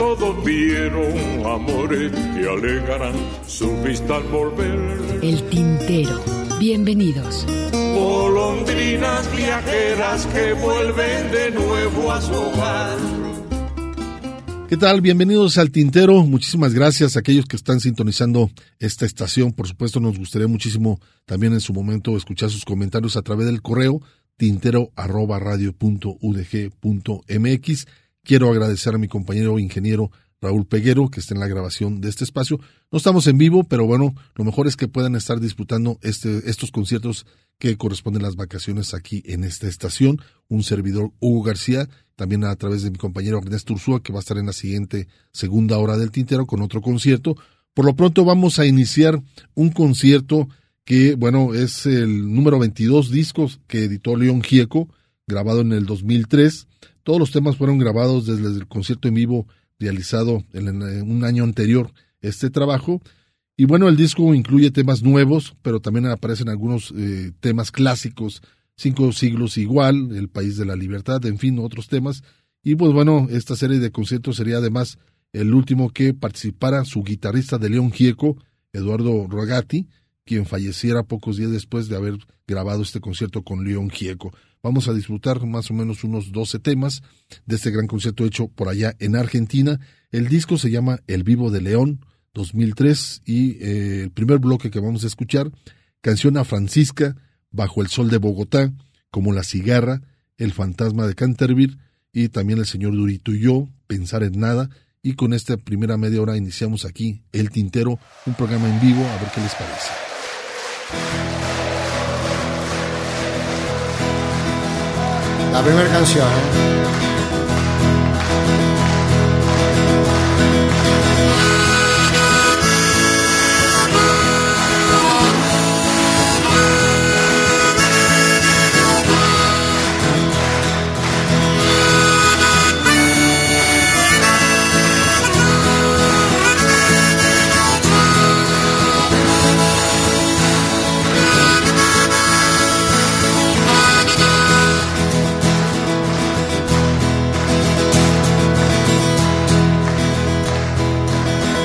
Todos vieron amores y alegarán su vista al volver. El tintero. Bienvenidos. Golondrinas viajeras que vuelven de nuevo a su hogar. ¿Qué tal? Bienvenidos al Tintero. Muchísimas gracias a aquellos que están sintonizando esta estación. Por supuesto, nos gustaría muchísimo también en su momento escuchar sus comentarios a través del correo tintero arroba radio punto udg punto mx. Quiero agradecer a mi compañero ingeniero Raúl Peguero, que está en la grabación de este espacio. No estamos en vivo, pero bueno, lo mejor es que puedan estar disputando este, estos conciertos que corresponden las vacaciones aquí en esta estación. Un servidor Hugo García, también a través de mi compañero Ernesto Ursúa, que va a estar en la siguiente segunda hora del tintero con otro concierto. Por lo pronto vamos a iniciar un concierto que, bueno, es el número 22 discos que editó León Gieco, grabado en el 2003. Todos los temas fueron grabados desde el concierto en vivo realizado en un año anterior este trabajo. Y bueno, el disco incluye temas nuevos, pero también aparecen algunos eh, temas clásicos, Cinco siglos igual, El País de la Libertad, en fin, otros temas. Y pues bueno, esta serie de conciertos sería además el último que participara su guitarrista de León Gieco, Eduardo Rogati, quien falleciera pocos días después de haber grabado este concierto con León Gieco. Vamos a disfrutar más o menos unos 12 temas de este gran concierto hecho por allá en Argentina. El disco se llama El Vivo de León 2003 y eh, el primer bloque que vamos a escuchar, Canción a Francisca, Bajo el Sol de Bogotá, como La Cigarra, El Fantasma de Canterville y también El Señor Durito y yo, Pensar en Nada. Y con esta primera media hora iniciamos aquí El Tintero, un programa en vivo, a ver qué les parece. La primera canción. ¿eh?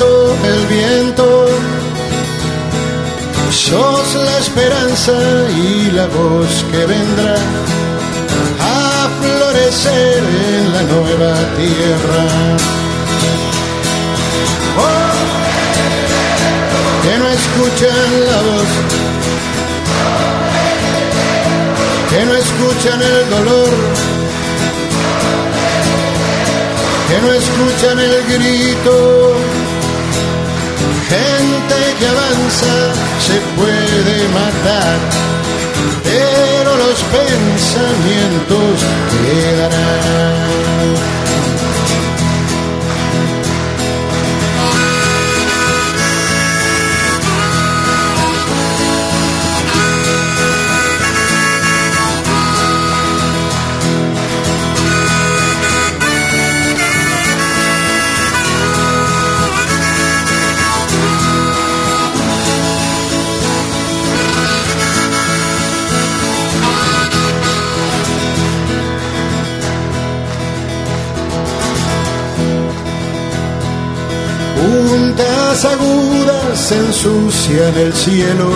el viento. Sos la esperanza y la voz que vendrá a florecer en la nueva tierra. Oh, que no escuchan la voz, que no escuchan el dolor que no escuchan el grito. Gente que avanza se puede matar, pero los pensamientos quedarán. Agudas ensucian el cielo,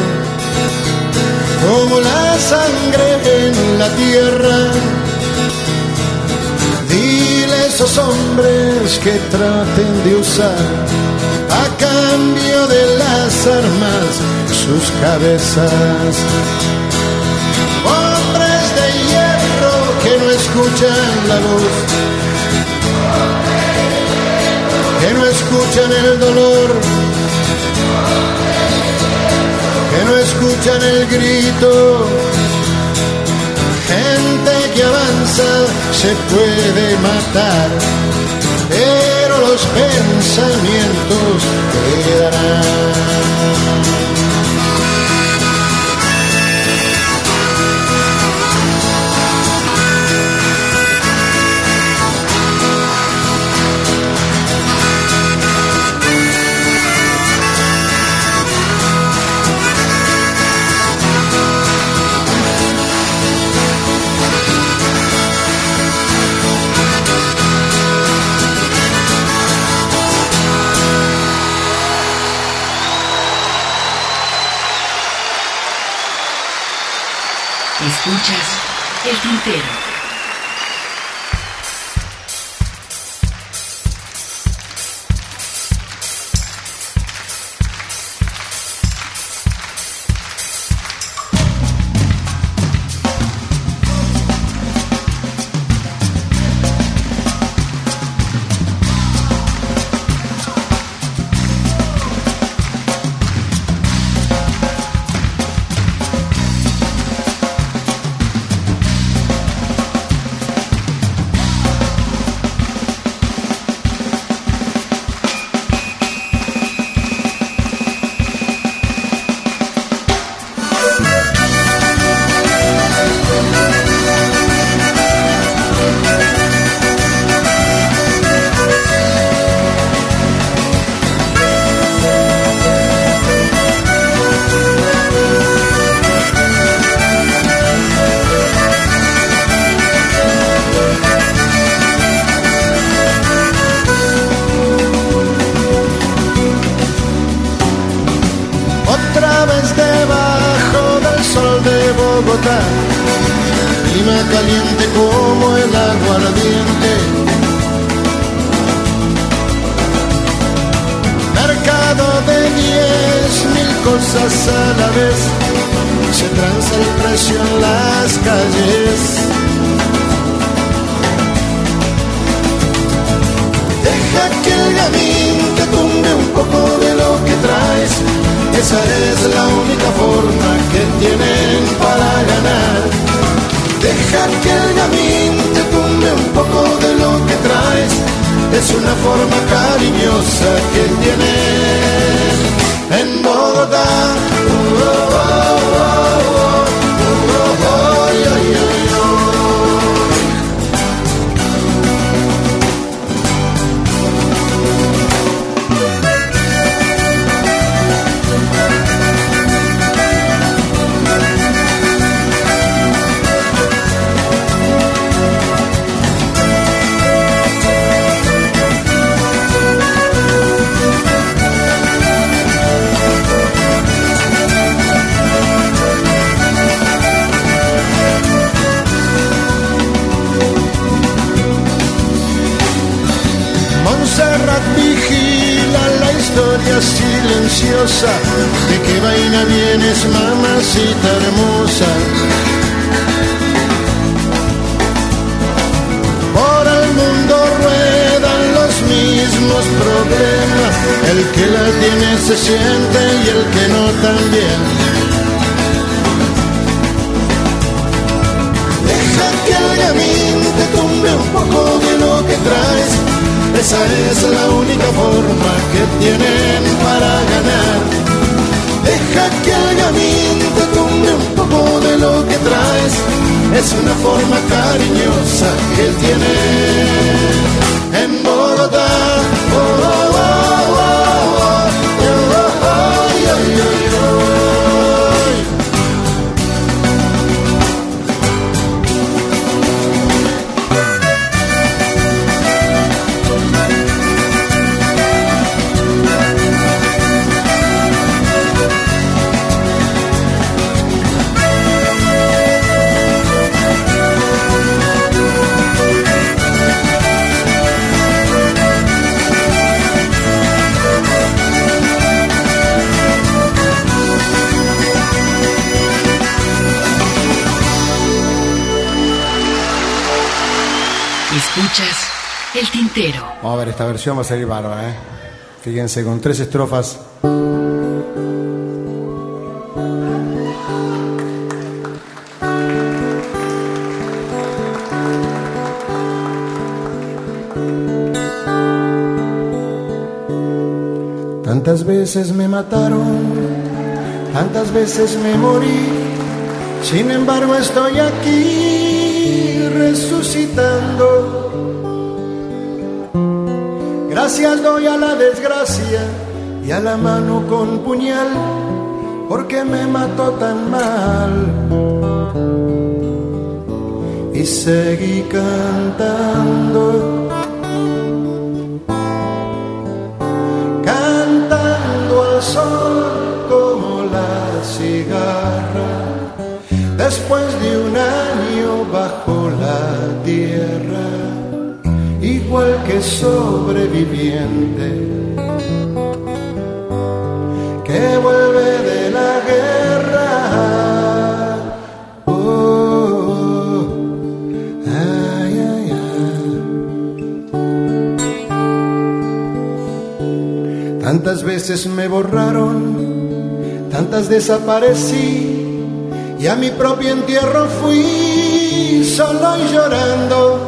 como la sangre en la tierra. Dile a esos hombres que traten de usar a cambio de las armas sus cabezas. Hombres de hierro que no escuchan la voz que no escuchan el dolor, que no escuchan el grito. Gente que avanza se puede matar, pero los pensamientos quedarán. Theater. Versión va a salir bárbara, ¿eh? Fíjense, con tres estrofas. Tantas veces me mataron, tantas veces me morí, sin embargo estoy aquí resucitando. Gracias doy a la desgracia y a la mano con puñal, porque me mató tan mal. Y seguí cantando, cantando al sol como la cigarra, después de un año bajo igual que sobreviviente que vuelve de la guerra. Oh, ay, ay, ay. Tantas veces me borraron, tantas desaparecí y a mi propio entierro fui solo y llorando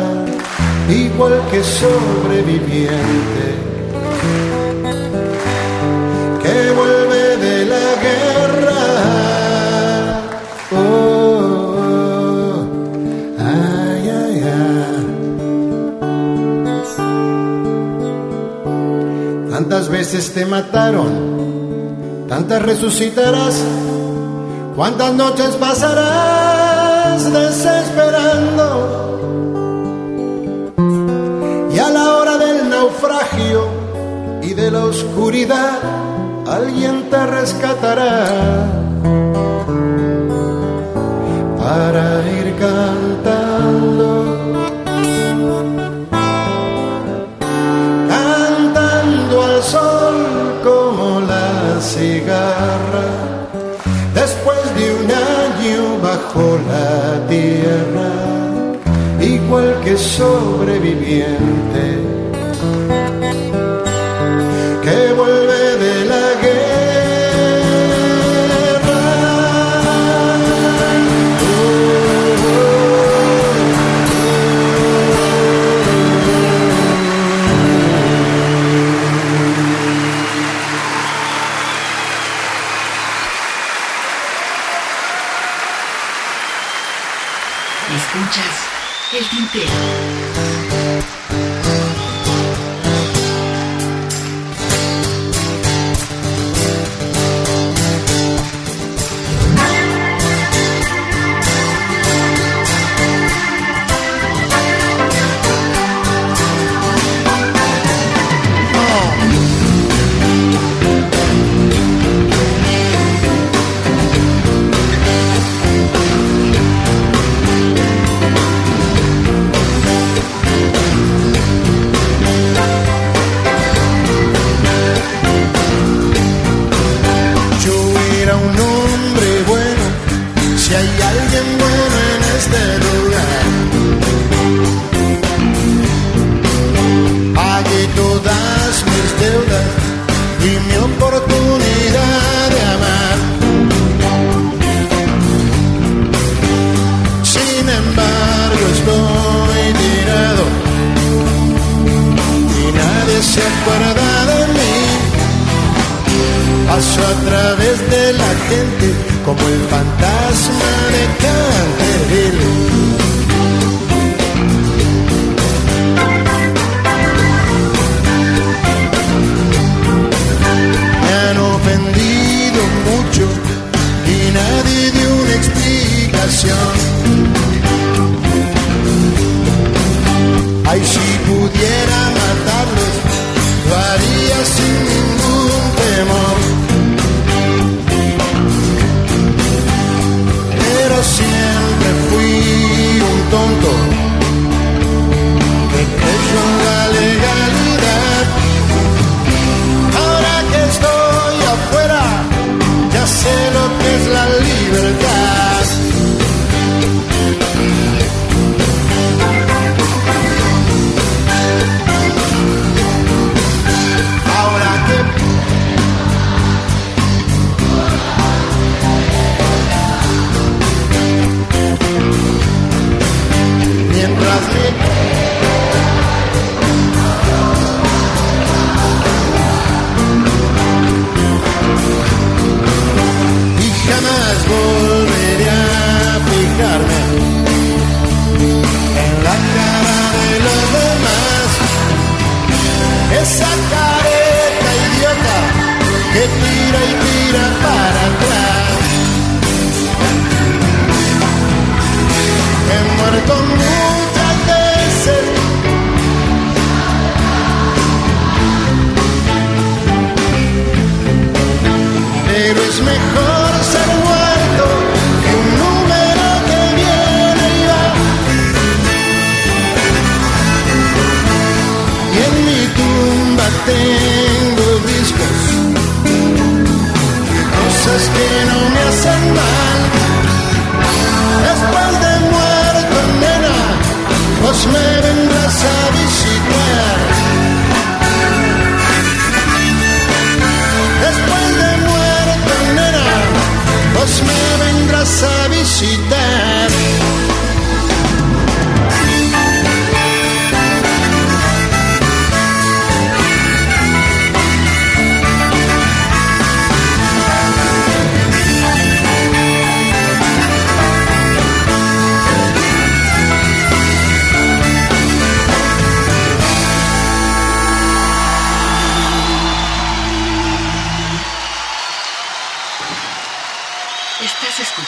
igual que sobreviviente que vuelve de la guerra. Oh, ay, ay, ay. Tantas veces te mataron, tantas resucitarás, cuántas noches pasarás desesperando de la oscuridad alguien te rescatará. Para ir cantando, cantando al sol como la cigarra, después de un año bajo la tierra igual que sobreviviente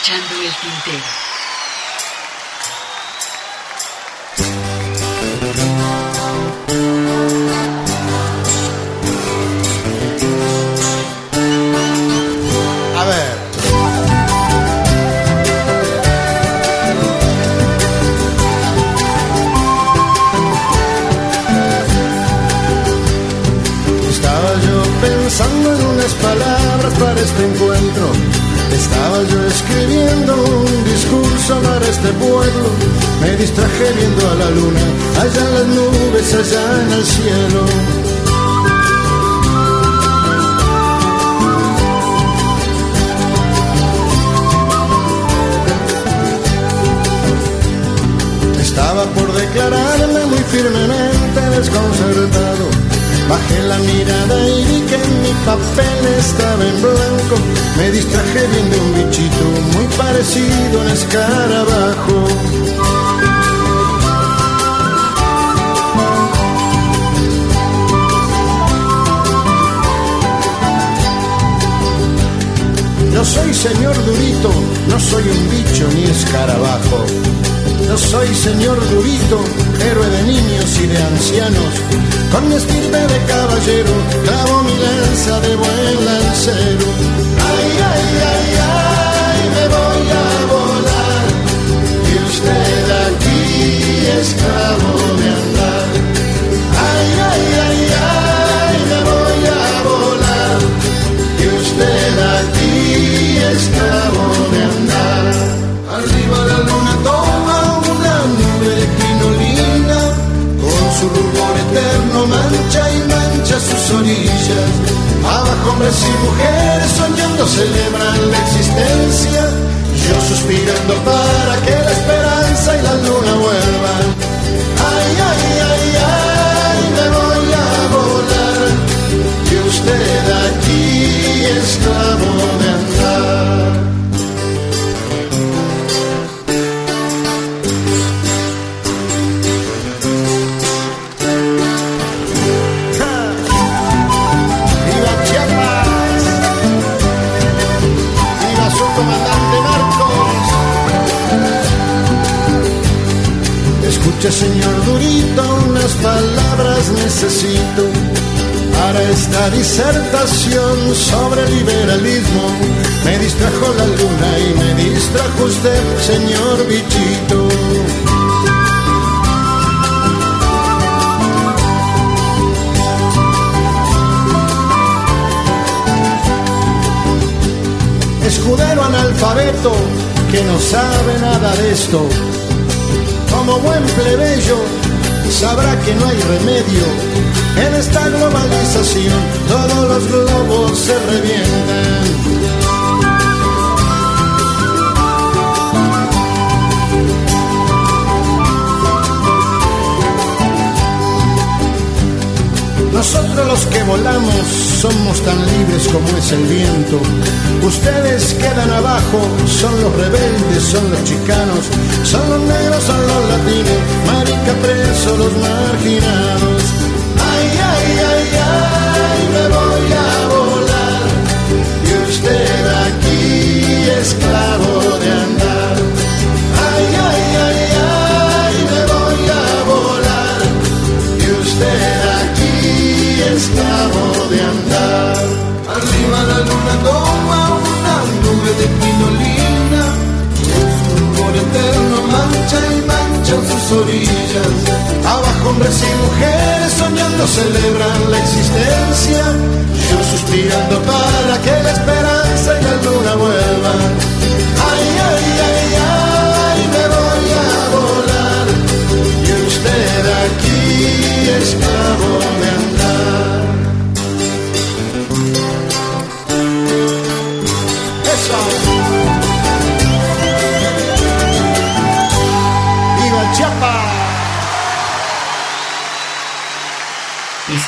Escuchando el tintero. En el cielo. Estaba por declararme muy firmemente desconcertado. Bajé la mirada y vi que mi papel estaba en blanco. Me distraje viendo un bichito muy parecido a un escarabajo. No soy señor Durito, no soy un bicho ni escarabajo. No soy señor Durito, héroe de niños y de ancianos. Con mi estirpe de caballero, clavo mi lanza de buen lancero. Ay, ay, ay, ay, me voy a volar. Y usted aquí, esclavo mancha sus orillas. Abajo hombres y mujeres soñando celebran la existencia, yo suspirando para que la esperanza y la luna vuelvan. Ay, ay, ay, ay, me voy a volar, y usted aquí esclavo de Durito, unas palabras necesito para esta disertación sobre liberalismo. Me distrajo la luna y me distrajo usted, señor bichito. Escudero analfabeto que no sabe nada de esto. Como buen plebeyo sabrá que no hay remedio en esta globalización. Todos los globos se revientan. Nosotros los que volamos somos tan libres como es el viento. Ustedes quedan abajo, son los rebeldes, son los chicanos, son los negros, son los latinos, marica preso, los marginados. Hombres y mujeres soñando celebran la existencia. Yo suspirando para que la esperanza y la luna vuelvan. Ay, ay, ay, ay, me voy a volar. Y usted aquí, esclavo de andar. Eso.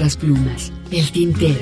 Nuestras plumas. El tintero.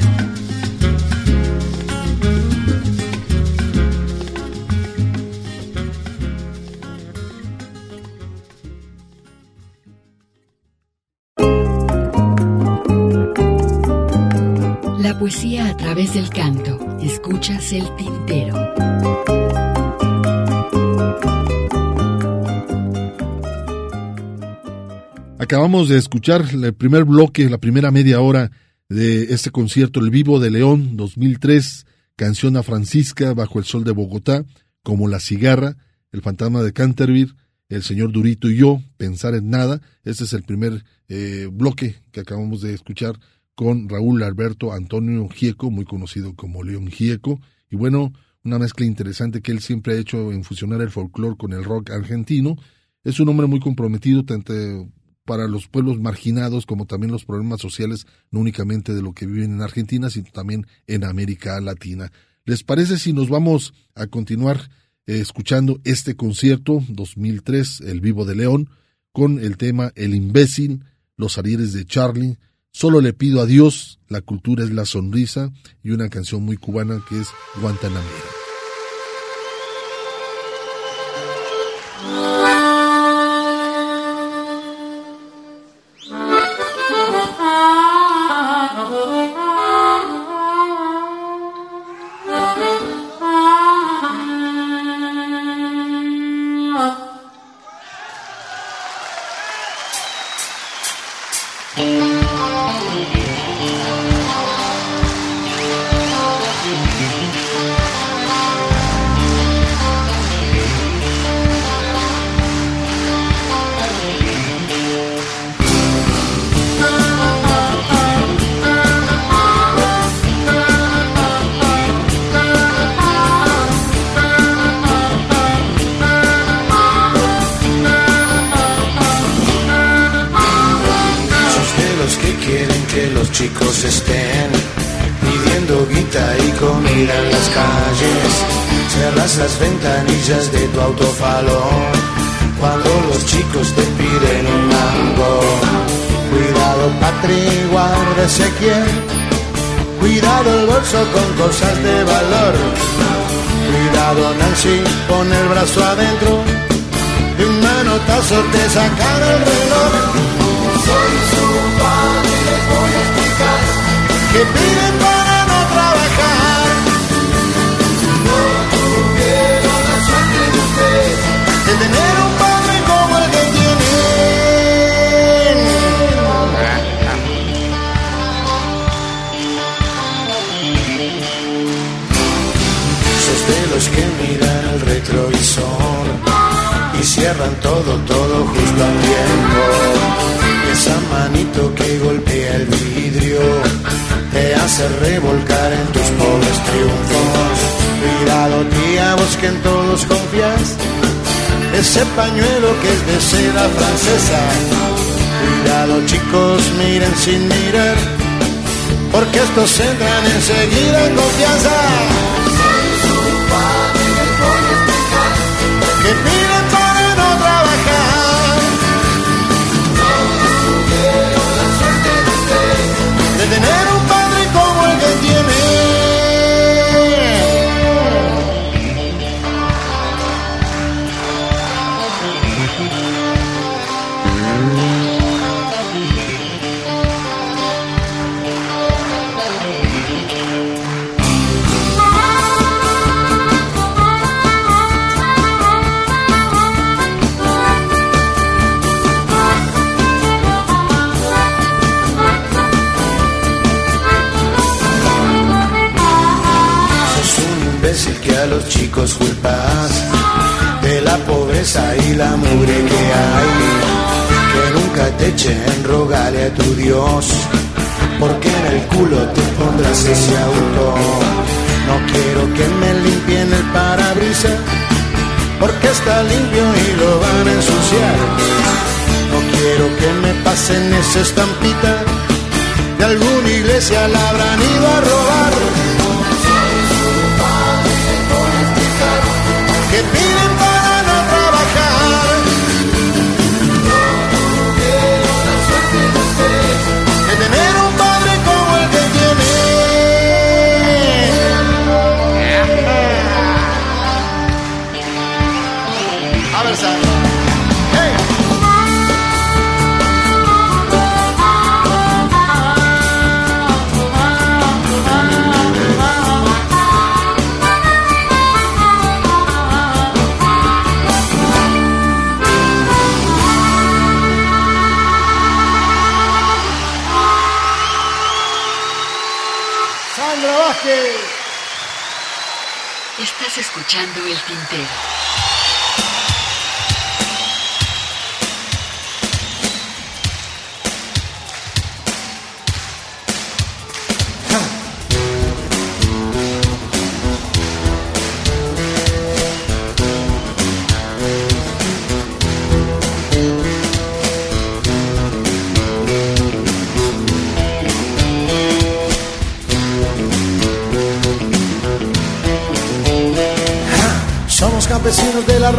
De escuchar el primer bloque, la primera media hora de este concierto, El Vivo de León 2003, canción a Francisca bajo el sol de Bogotá, como La Cigarra, El Fantasma de Canterbury, El Señor Durito y yo, Pensar en Nada. Este es el primer eh, bloque que acabamos de escuchar con Raúl Alberto Antonio Gieco, muy conocido como León Gieco. Y bueno, una mezcla interesante que él siempre ha hecho en fusionar el folclore con el rock argentino. Es un hombre muy comprometido tanto para los pueblos marginados como también los problemas sociales, no únicamente de lo que viven en Argentina, sino también en América Latina. ¿Les parece si nos vamos a continuar eh, escuchando este concierto 2003, El Vivo de León, con el tema El imbécil, Los Arieres de Charlie, Solo le pido a Dios, La cultura es la sonrisa y una canción muy cubana que es Guantanamera.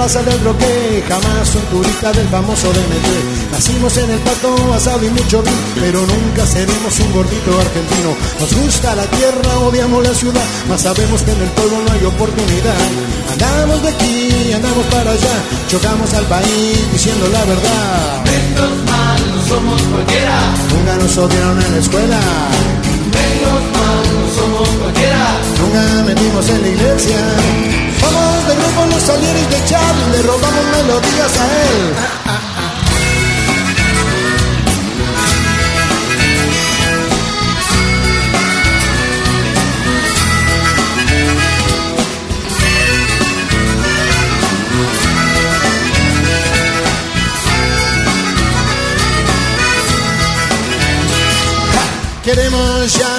Raza del roque, jamás un turista del famoso DMT. Nacimos en el pato, asado y mucho vino, pero nunca seremos un gordito argentino. Nos gusta la tierra, odiamos la ciudad, mas sabemos que en el pueblo no hay oportunidad. Andamos de aquí, andamos para allá, chocamos al país diciendo la verdad. Menos mal, no somos cualquiera. Nunca nos odiaron en la escuela, Menos mal, no somos cualquiera. nunca metimos en la iglesia. Somos grupo Los Salieres de Charlie, le robamos melodías a él. Queremos ya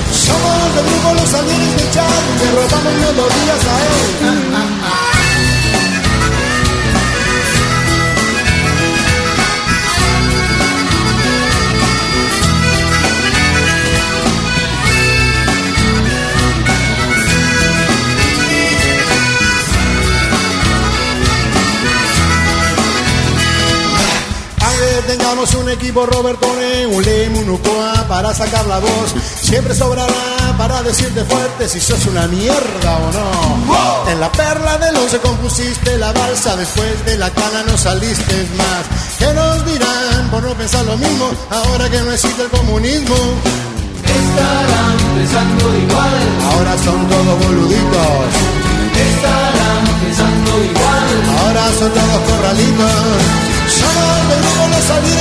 Somos del grupo Los Salieres de Charlie, le robamos melodías a él. Tengamos un equipo Robertone, un Lem, un Ucoa para sacar la voz, siempre sobrará para decirte fuerte si sos una mierda o no. En la perla del once compusiste la balsa, después de la cana no saliste más. ¿Qué nos dirán por no pensar lo mismo ahora que no existe el comunismo? Estarán pensando igual. Ahora son todos boluditos,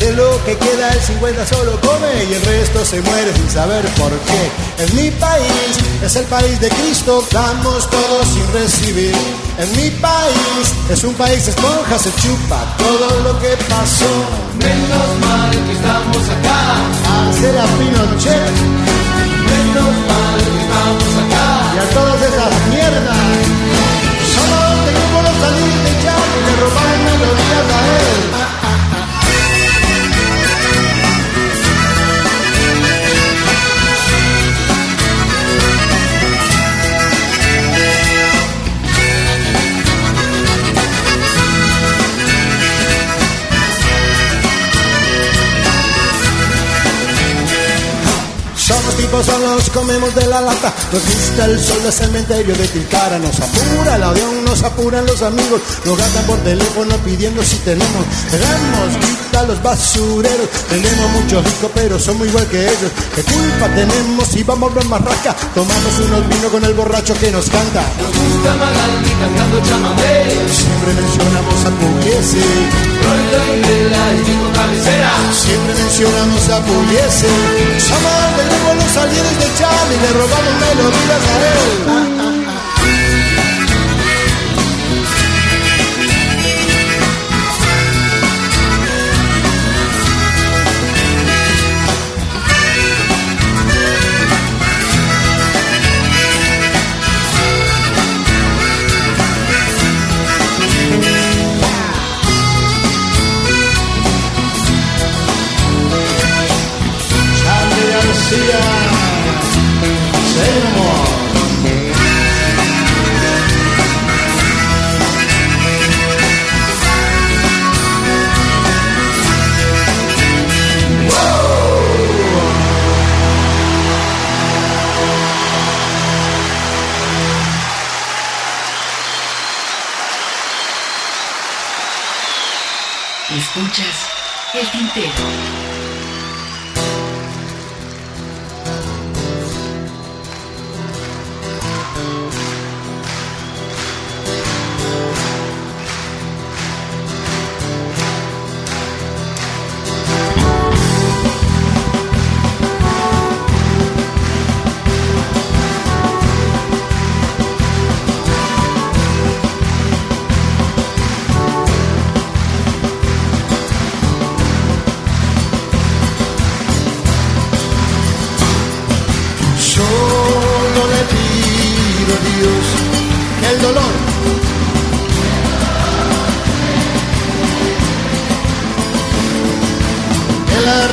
De lo que queda el 50 solo come y el resto se muere sin saber por qué. En mi país es el país de Cristo, damos todo sin recibir. En mi país es un país esponja, se chupa todo lo que pasó. Menos mal que estamos acá. Hacer a Pinochet Menos mal que estamos acá. y a todas esas mierdas. Huevos los comemos de la lata. Nos gusta el sol del cementerio de Tilcara. Nos apura el avión, nos apuran los amigos. Nos gastan por teléfono pidiendo si tenemos. Tenemos los basureros. Tenemos muchos ricos, pero somos igual que ellos. ¿Qué culpa tenemos si vamos a marraca? Tomamos unos vinos con el borracho que nos canta. Nos gusta Magaldi cantando chamamé. Siempre mencionamos a Pugliese. Rollo y Vela Cabecera. Siempre mencionamos a Pugliese. De nuevo los aliados de Chami. Le robamos melodías a él.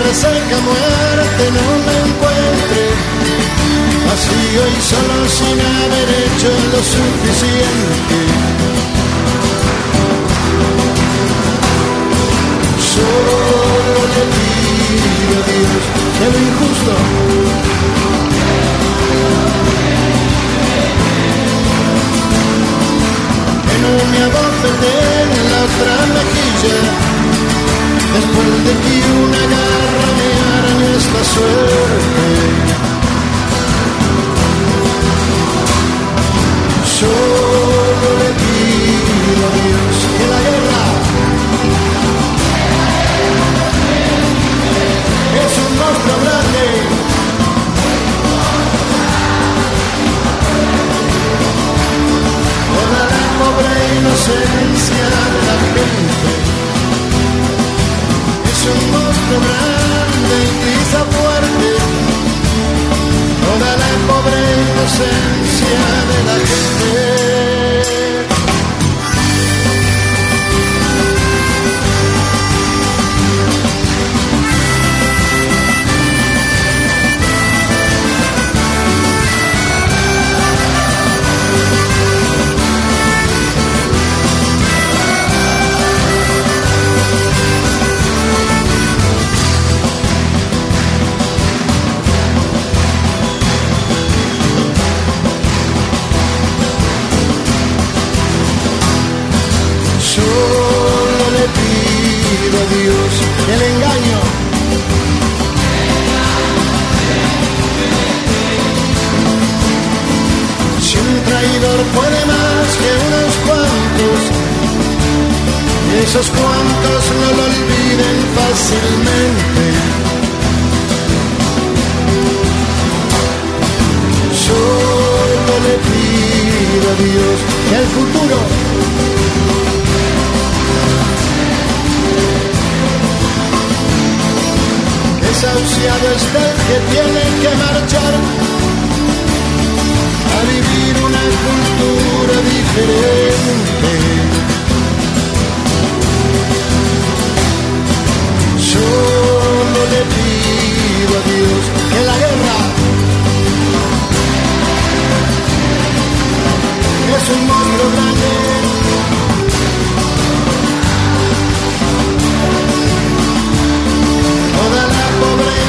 Resaca muerte no me encuentre vacío y solo sin haber hecho lo suficiente. Solo le pido a Dios que lo injusto que no me abofete en la otra mejilla después de que una garra me arañó esta suerte solo le pido a Dios que la guerra es un monstruo grande toda la pobre inocencia de la gente. Inocencia de la gente. El engaño. Si un traidor puede más que unos cuantos, y esos cuantos no lo olviden fácilmente. Solo le pido a Dios que el futuro desahuciado está el que tiene que marchar a vivir una cultura diferente. Solo le pido a Dios que la guerra es un monstruo grande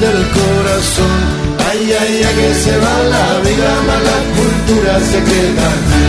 del corazón. Ay, ay, ay, que se va la vida, mala cultura se queda.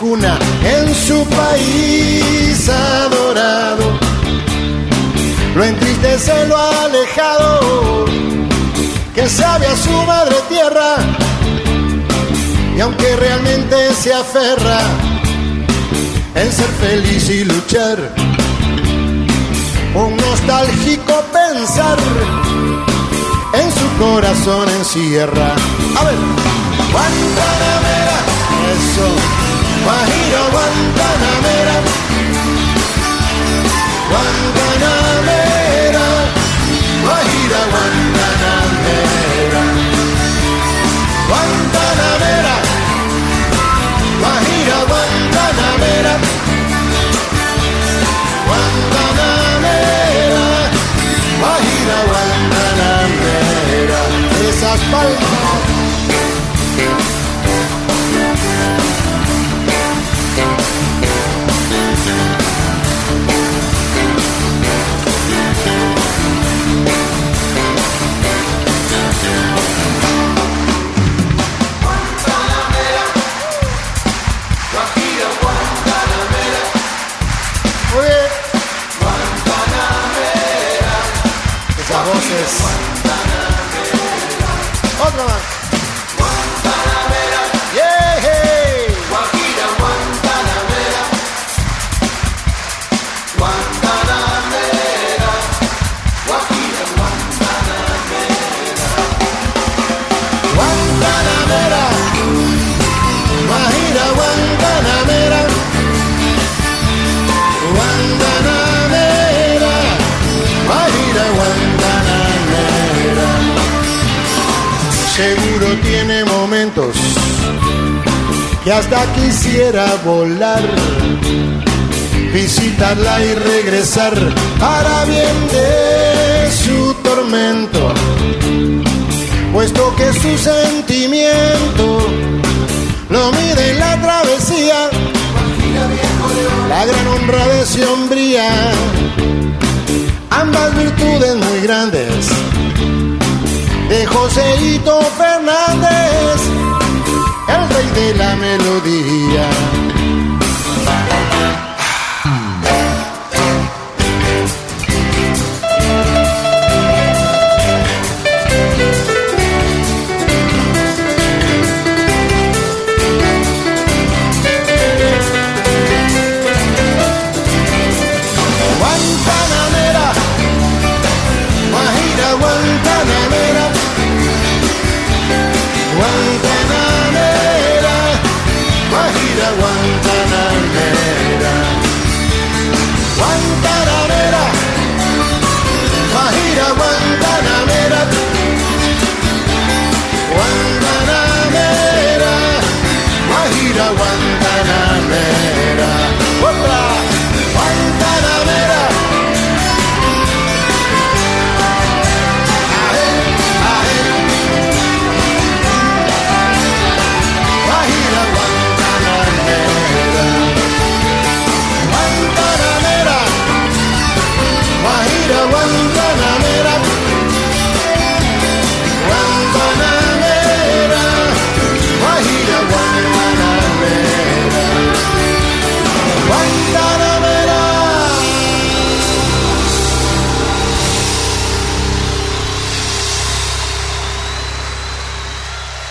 cuna en su país adorado. Lo entristece lo alejado, que sabe a su madre tierra, y aunque realmente se aferra en ser feliz y luchar, un nostálgico pensar en su corazón encierra. A ver.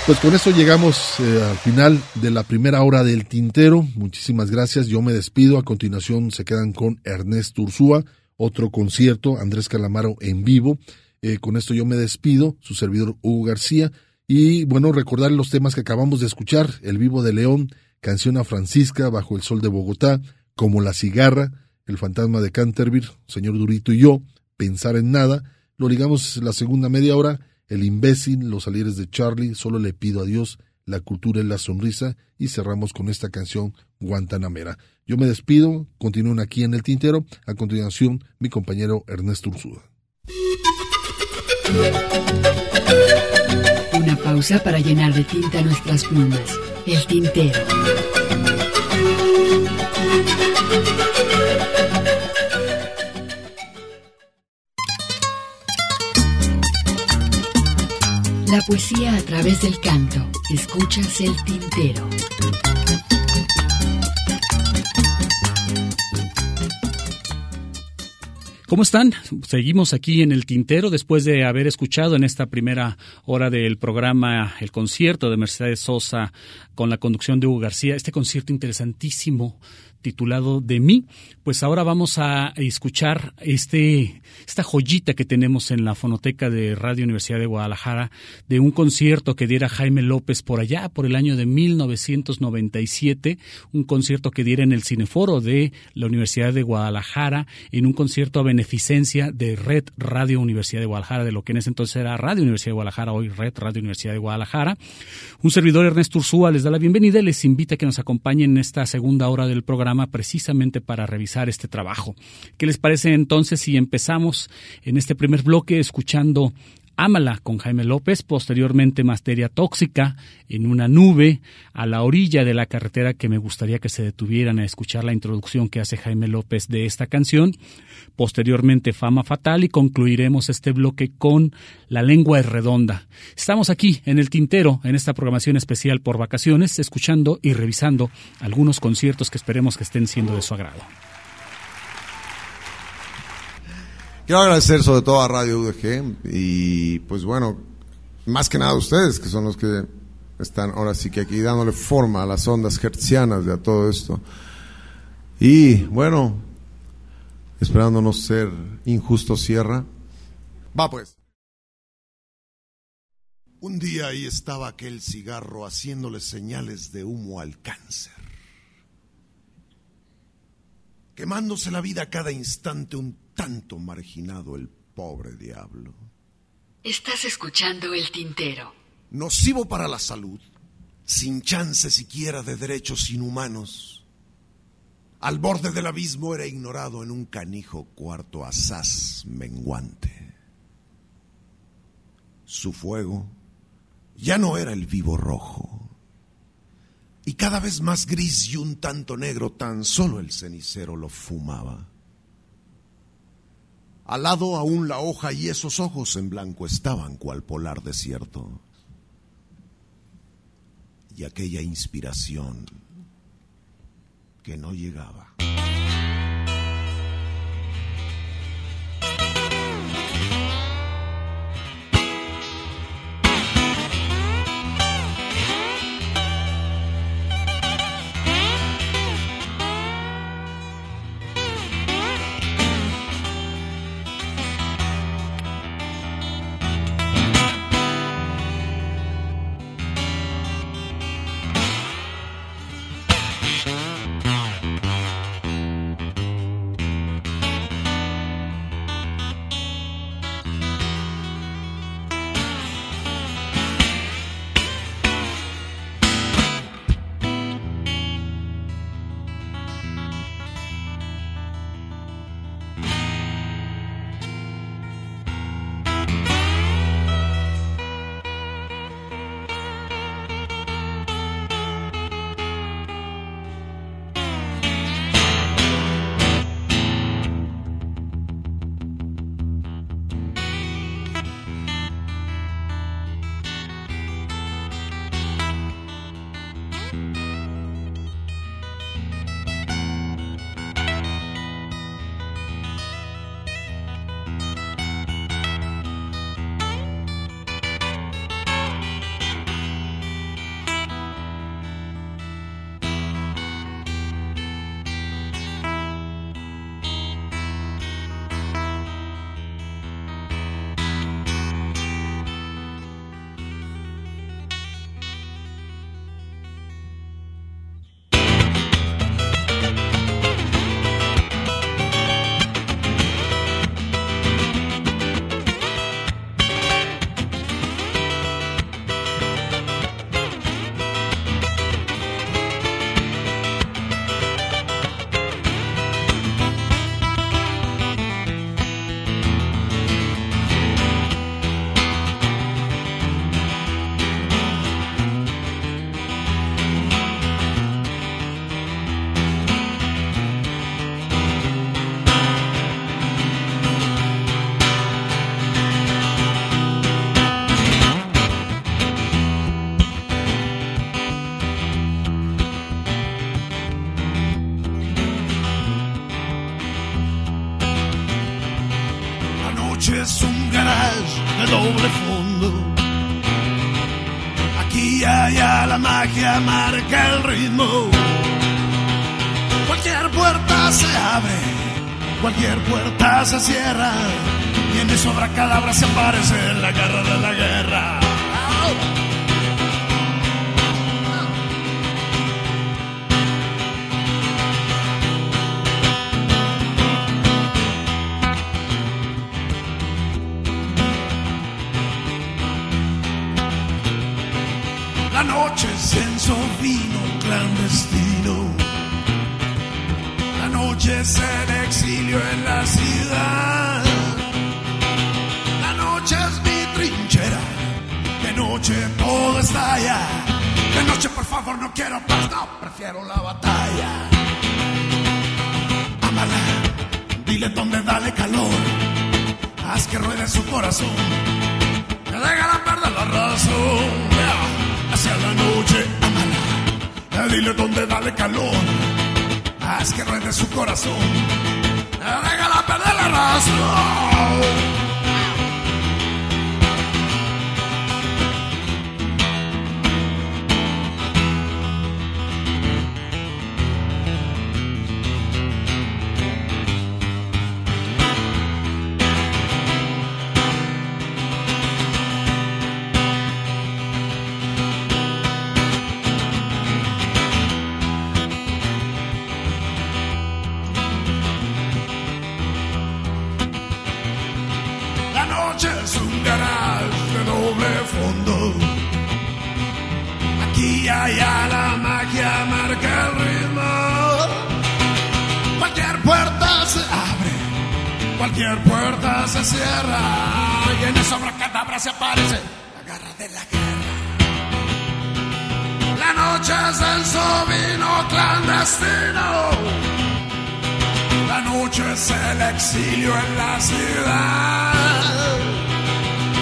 Pues con eso llegamos eh, al final de la primera hora del tintero. Muchísimas gracias. Yo me despido. A continuación se quedan con Ernesto Ursúa, otro concierto, Andrés Calamaro en vivo. Eh, con esto yo me despido, su servidor Hugo García. Y bueno, recordar los temas que acabamos de escuchar, El Vivo de León, Canción a Francisca, Bajo el Sol de Bogotá, Como la Cigarra, El Fantasma de Canterbury, Señor Durito y yo, Pensar en Nada. Lo ligamos la segunda media hora el imbécil, Los salieres de Charlie, Solo le pido a Dios, La cultura es la sonrisa y cerramos con esta canción Guantanamera. Yo me despido, continúen aquí en el tintero. A continuación, mi compañero Ernesto Ursúa. Una pausa para llenar de tinta nuestras plumas. El tintero. La poesía a través del canto. Escuchas el tintero. ¿Cómo están? Seguimos aquí en el tintero después de haber escuchado en esta primera hora del programa el concierto de Mercedes Sosa con la conducción de Hugo García. Este concierto interesantísimo titulado De mí, pues ahora vamos a escuchar este, esta joyita que tenemos en la fonoteca de Radio Universidad de Guadalajara de un concierto que diera Jaime López por allá, por el año de 1997, un concierto que diera en el Cineforo de la Universidad de Guadalajara, en un concierto a beneficencia de Red Radio Universidad de Guadalajara, de lo que en ese entonces era Radio Universidad de Guadalajara, hoy Red Radio Universidad de Guadalajara. Un servidor Ernesto Ursúa les da la bienvenida y les invita a que nos acompañen en esta segunda hora del programa precisamente para revisar este trabajo. ¿Qué les parece entonces si empezamos en este primer bloque escuchando Ámala con Jaime López, posteriormente Materia Tóxica en una nube a la orilla de la carretera que me gustaría que se detuvieran a escuchar la introducción que hace Jaime López de esta canción, posteriormente Fama Fatal y concluiremos este bloque con La lengua es redonda. Estamos aquí en el Tintero, en esta programación especial por vacaciones, escuchando y revisando algunos conciertos que esperemos que estén siendo de su agrado. Quiero agradecer sobre todo a Radio UDG y pues bueno, más que nada a ustedes que son los que están ahora sí que aquí dándole forma a las ondas hertzianas de a todo esto. Y bueno, esperando no ser injusto cierra. Va pues. Un día ahí estaba aquel cigarro haciéndole señales de humo al cáncer quemándose la vida a cada instante un tanto marginado el pobre diablo. Estás escuchando el tintero. Nocivo para la salud, sin chance siquiera de derechos inhumanos. Al borde del abismo era ignorado en un canijo cuarto asaz menguante. Su fuego ya no era el vivo rojo y cada vez más gris y un tanto negro, tan solo el cenicero lo fumaba. Al lado aún la hoja y esos ojos en blanco estaban cual polar desierto. Y aquella inspiración que no llegaba. Magia marca el ritmo. Cualquier puerta se abre, cualquier puerta se cierra. Y en eso cadabra se aparece la guerra de la guerra. Noche es censo vino clandestino. La noche es el exilio en la ciudad. La noche es mi trinchera. De noche todo estalla. De noche, por favor, no quiero paz, prefiero la batalla. Amala, dile dónde dale calor. Haz que ruede su corazón. Que déjala perder la razón. Hacia la noche, amala. Dile dónde dale calor. Haz que ruede su corazón. Déjala perder la razón. Y en esa cadabra se aparece la garra de la guerra. La noche es el vino clandestino. La noche es el exilio en la ciudad.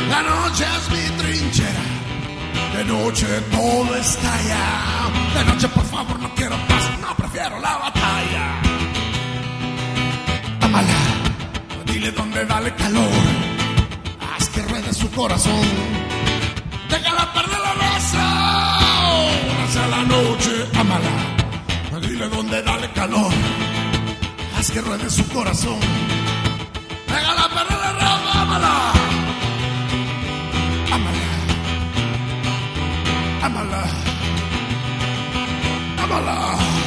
La noche es mi trinchera. De noche todo estalla. De noche, por favor, no quiero paz, no prefiero la batalla. Dile dónde dale calor. Haz que ruede su corazón. Déjala perder la razón. Hacia la noche, amala. Dile dónde dale calor. Haz que ruede su corazón. Déjala perder la amala. Amala. Amala. Amala. amala,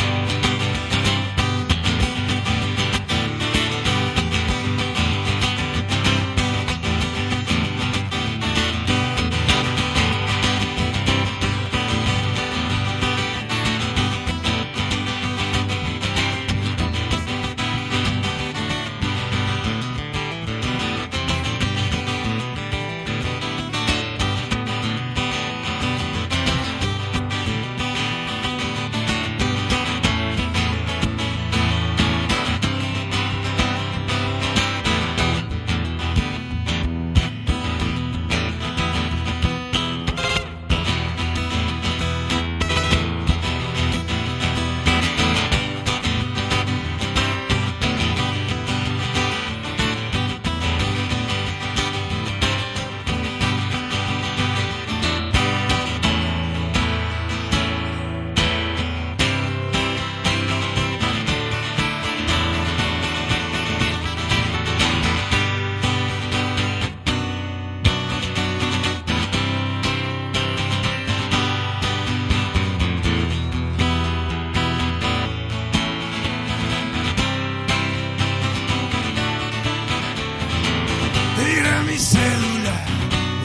cédula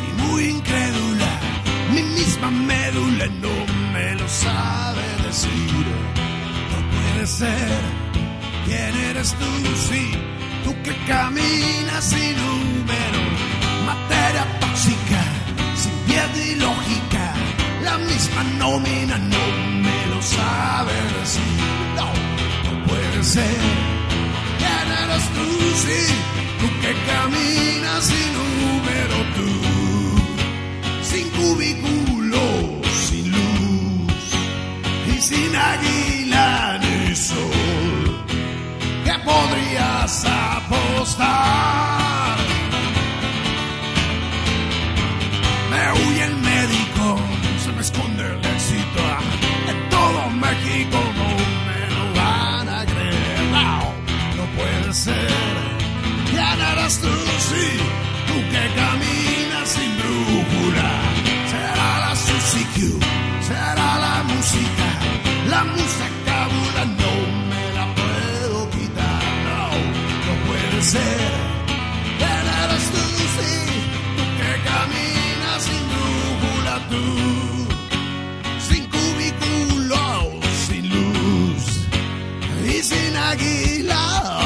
y muy incrédula, mi misma médula no me lo sabe decir. No puede ser, ¿quién eres tú? Sí, tú que caminas sin número, materia tóxica, sin piedad y lógica, la misma nómina no me lo sabe decir. No, puede ser, ¿quién eres tú? Sí, tú que caminas sin número sin cubículo, sin luz y sin águila ni sol, ¿qué podrías apostar? tú, sin cubículos, sin luz y sin águila.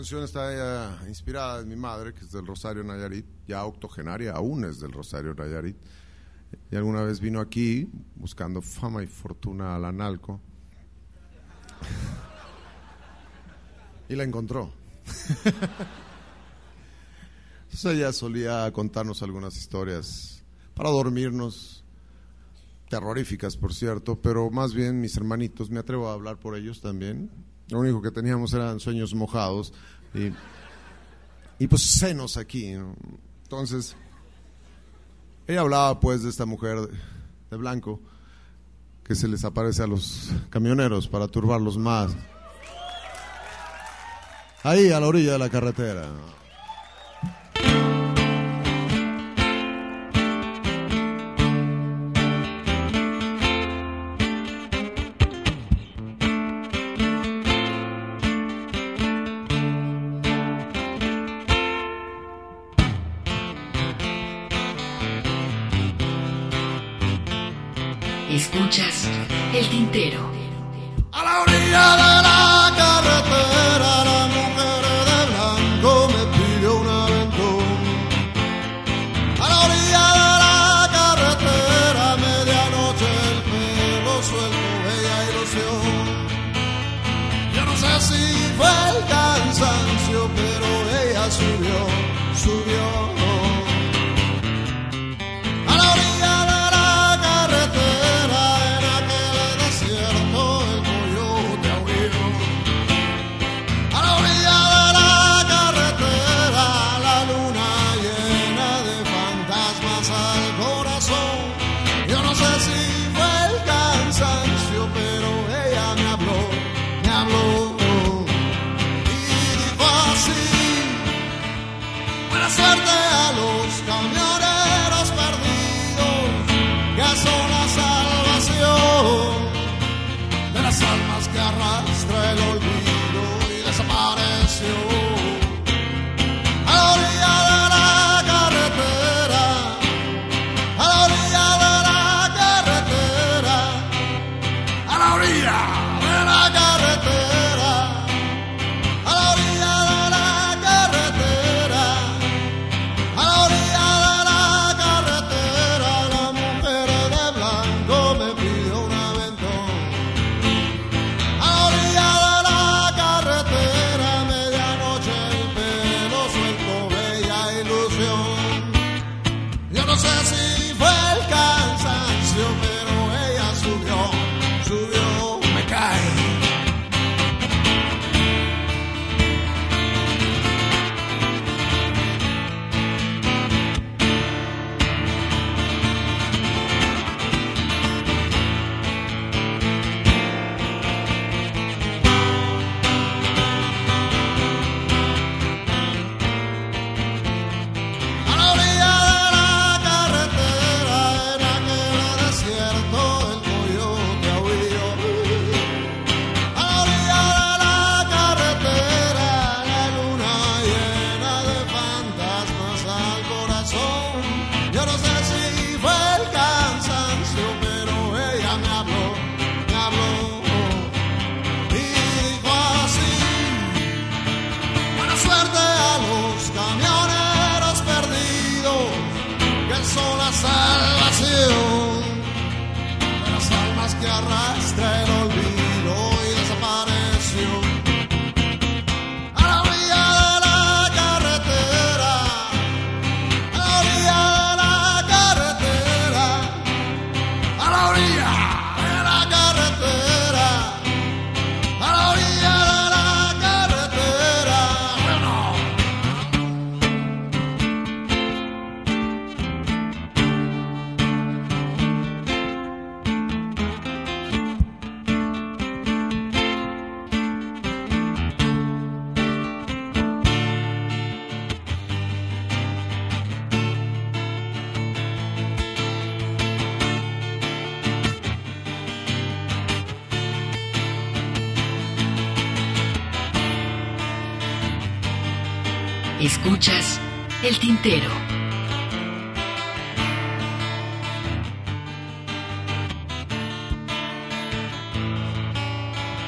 canción está eh, inspirada en mi madre, que es del Rosario Nayarit, ya octogenaria, aún es del Rosario Nayarit. Y alguna vez vino aquí buscando fama y fortuna al analco. y la encontró. Entonces ella solía contarnos algunas historias para dormirnos, terroríficas por cierto, pero más bien mis hermanitos, me atrevo a hablar por ellos también, lo único que teníamos eran sueños mojados y, y pues senos aquí. Entonces, ella hablaba pues de esta mujer de, de blanco que se les aparece a los camioneros para turbarlos más. Ahí a la orilla de la carretera.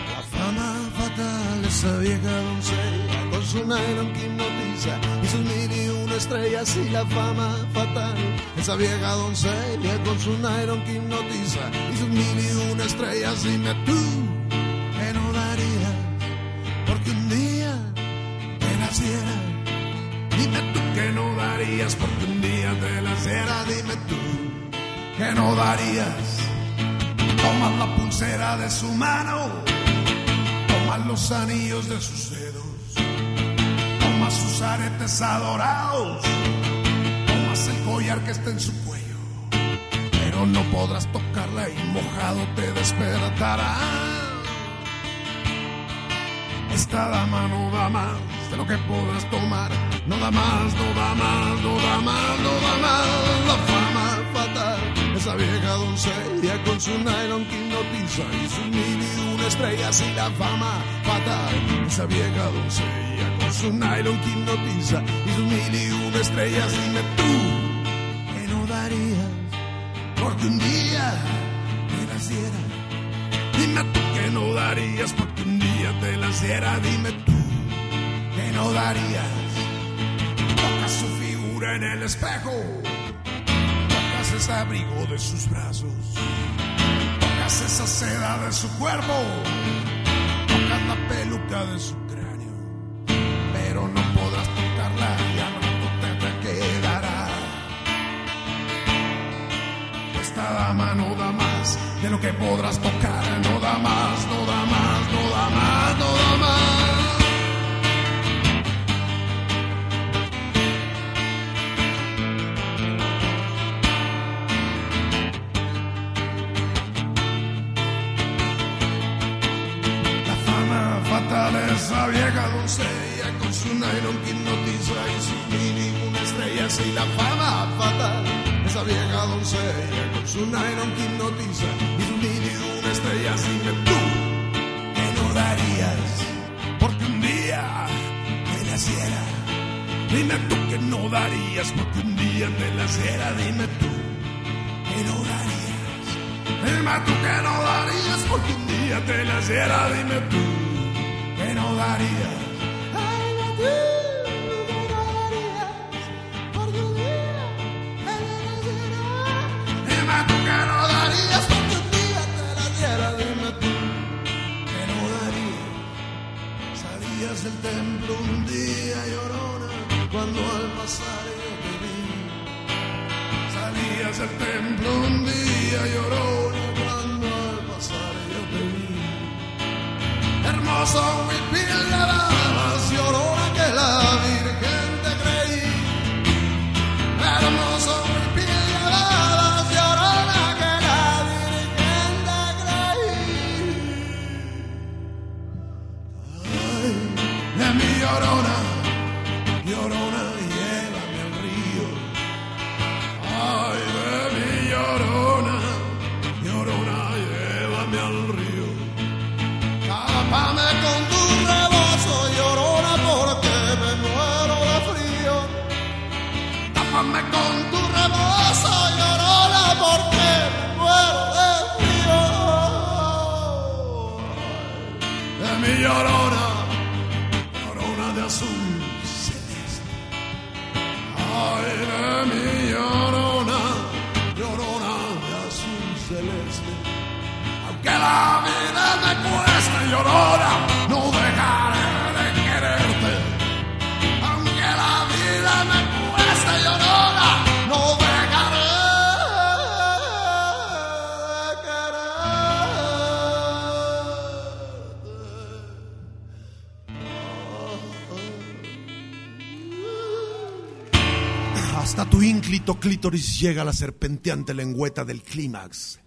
La fama fatal, esa vieja doncella con su nylon que hipnotiza y sus mil y una estrellas y la fama fatal, esa vieja doncella con su nylon que hipnotiza y sus mil y una estrellas dime tú Tomas la pulsera de su mano, tomas los anillos de sus dedos, tomas sus aretes adorados, tomas el collar que está en su cuello, pero no podrás tocarla y mojado te despertará. Esta dama no da más de lo que podrás tomar, no da más, no da más, no da más, no da más, la fama esa vieja doncella con su nylon que hipnotiza y sus mil y una estrellas y la fama fatal. Esa vieja doncella con su nylon que hipnotiza y sus mil y una estrellas. Dime tú que no darías porque un día te naciera. Dime tú que no darías porque un día te naciera. Dime tú que no darías. Toca su figura en el espejo ese abrigo de sus brazos, tocas esa seda de su cuerpo, tocas la peluca de su cráneo, pero no podrás tocarla y al rato te quedará. Esta dama no da más de lo que podrás tocar, no da más, no esa vieja doncella con su nylon que hipnotiza y sus mil una estrellas y la fama fatal. Esa vieja doncella con su nylon que hipnotiza y sus mil una estrellas dime tú que no darías porque un día te naciera. Dime tú que no darías porque un día te naciera. Dime tú que no darías. Dime tú que no darías porque un día te naciera. Dime tú que no darías. No tú, que no darías, porque un día te naciera. Dime tú que no darías, porque un día te naciera. Dime tú que no darías. Salías del templo un día llorona, cuando al pasar yo te vi. Salías del templo un día llorona, cuando al pasar yo te vi Somos hoy pilares, lloró. Ínclito clítoris llega la serpenteante lengüeta del clímax.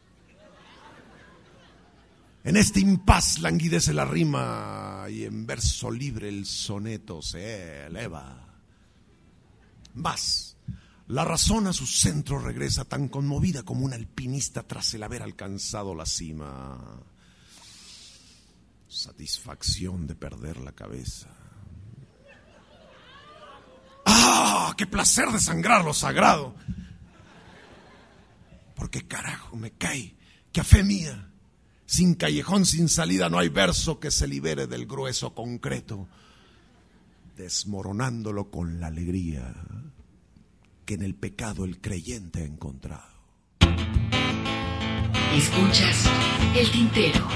En este impas languidece la rima y en verso libre el soneto se eleva. Más, la razón a su centro regresa tan conmovida como un alpinista tras el haber alcanzado la cima. Satisfacción de perder la cabeza. ¡Ah, qué placer desangrar lo sagrado! Porque carajo me cae que a fe mía, sin callejón, sin salida, no hay verso que se libere del grueso concreto, desmoronándolo con la alegría que en el pecado el creyente ha encontrado. Escuchas el tintero.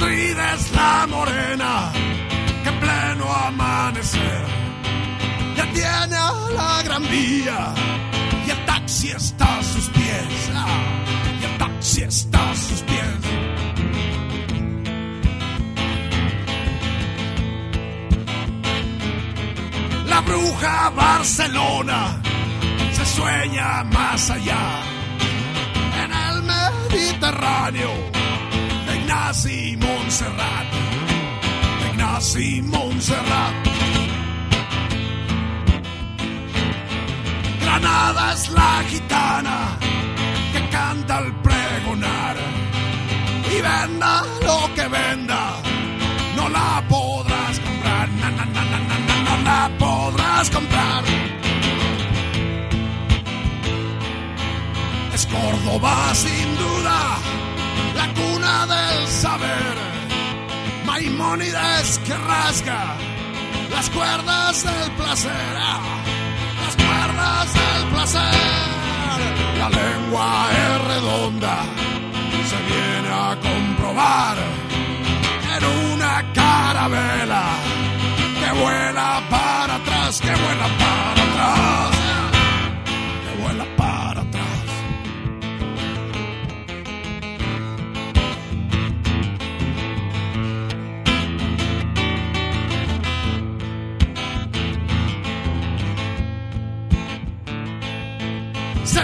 Madrid es la morena que en pleno amanecer ya tiene a la gran vía y el taxi está a sus pies. ah, y el taxi está a sus pies. La bruja Barcelona se sueña más allá en el Mediterráneo Ignasi Montserrat, Ignasi Montserrat. Granada es la gitana que canta al pregonar y venda lo que venda, no la podrás comprar, na, na, na, no la podrás comprar. Es Córdoba sin duda la cuna del saber. Maimónides que rasga las cuerdas del placer. ah, Las cuerdas del placer. La lengua es redonda, se viene a comprobar en una carabela que vuela para atrás, que vuela para atrás,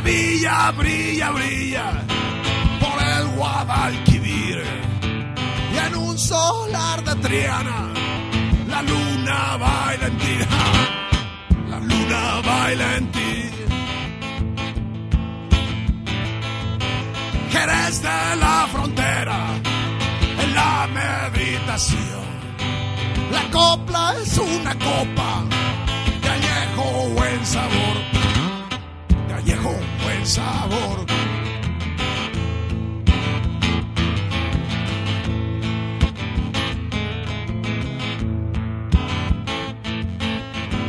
Sevilla brilla, brilla por el Guadalquivir y en un solar de Triana la luna baila en ti, la luna baila en ti. Jerez de la frontera en la meditación. La copla es una copa de añejo buen sabor sabor.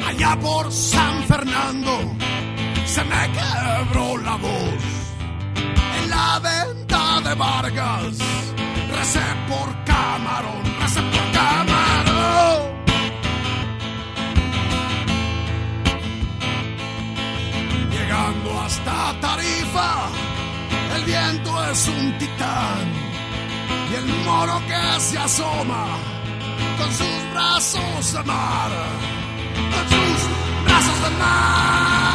Allá por San Fernando se me quebró la voz. En la venta de Vargas recé por camarón, recé por camarón. Llegando hasta Tarifa, el viento es un titán y el moro que se asoma con sus brazos de mar, con sus brazos de mar.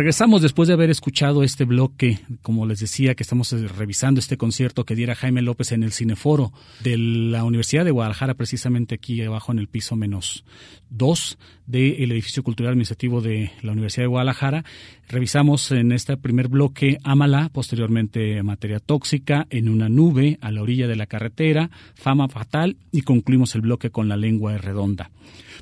Regresamos después de haber escuchado este bloque, como les decía, que estamos eh, revisando este concierto que diera Jaime López en el Cineforo de la Universidad de Guadalajara, precisamente aquí abajo en el piso menos dos del edificio cultural administrativo de la Universidad de Guadalajara. Revisamos en este primer bloque Amala, posteriormente Materia Tóxica, En una nube, a la orilla de la carretera, Fama Fatal y concluimos el bloque con La lengua redonda.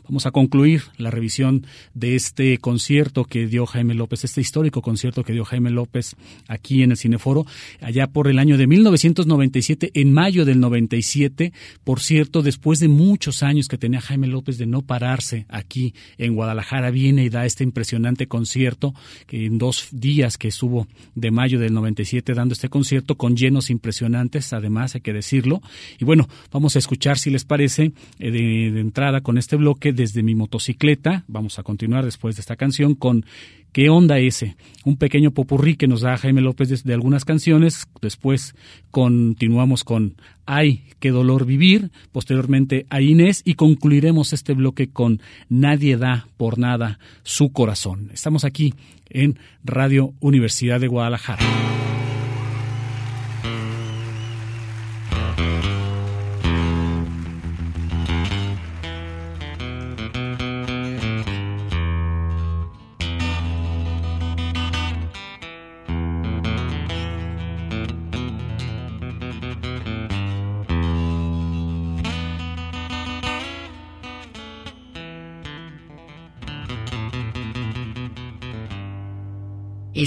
Vamos a concluir la revisión de este concierto que dio Jaime López, este histórico concierto que dio Jaime López aquí en el Cineforo, allá por el año de 1997, en mayo del 97, por cierto, después de muchos años que tenía Jaime López de no pararse aquí en Guadalajara, viene y da este impresionante concierto, que en dos días que estuvo de mayo del 97 dando este concierto, con llenos impresionantes, además hay que decirlo. Y bueno, vamos a escuchar, si les parece, eh, de entrada con este bloque desde mi motocicleta. Vamos a continuar después de esta canción con ¿Qué onda ese? Un pequeño popurrí que nos da Jaime López de, algunas canciones. Después continuamos con Ay, qué dolor vivir. Posteriormente a Inés y concluiremos este bloque con Nadie da por nada su corazón. Estamos aquí en Radio Universidad de Guadalajara.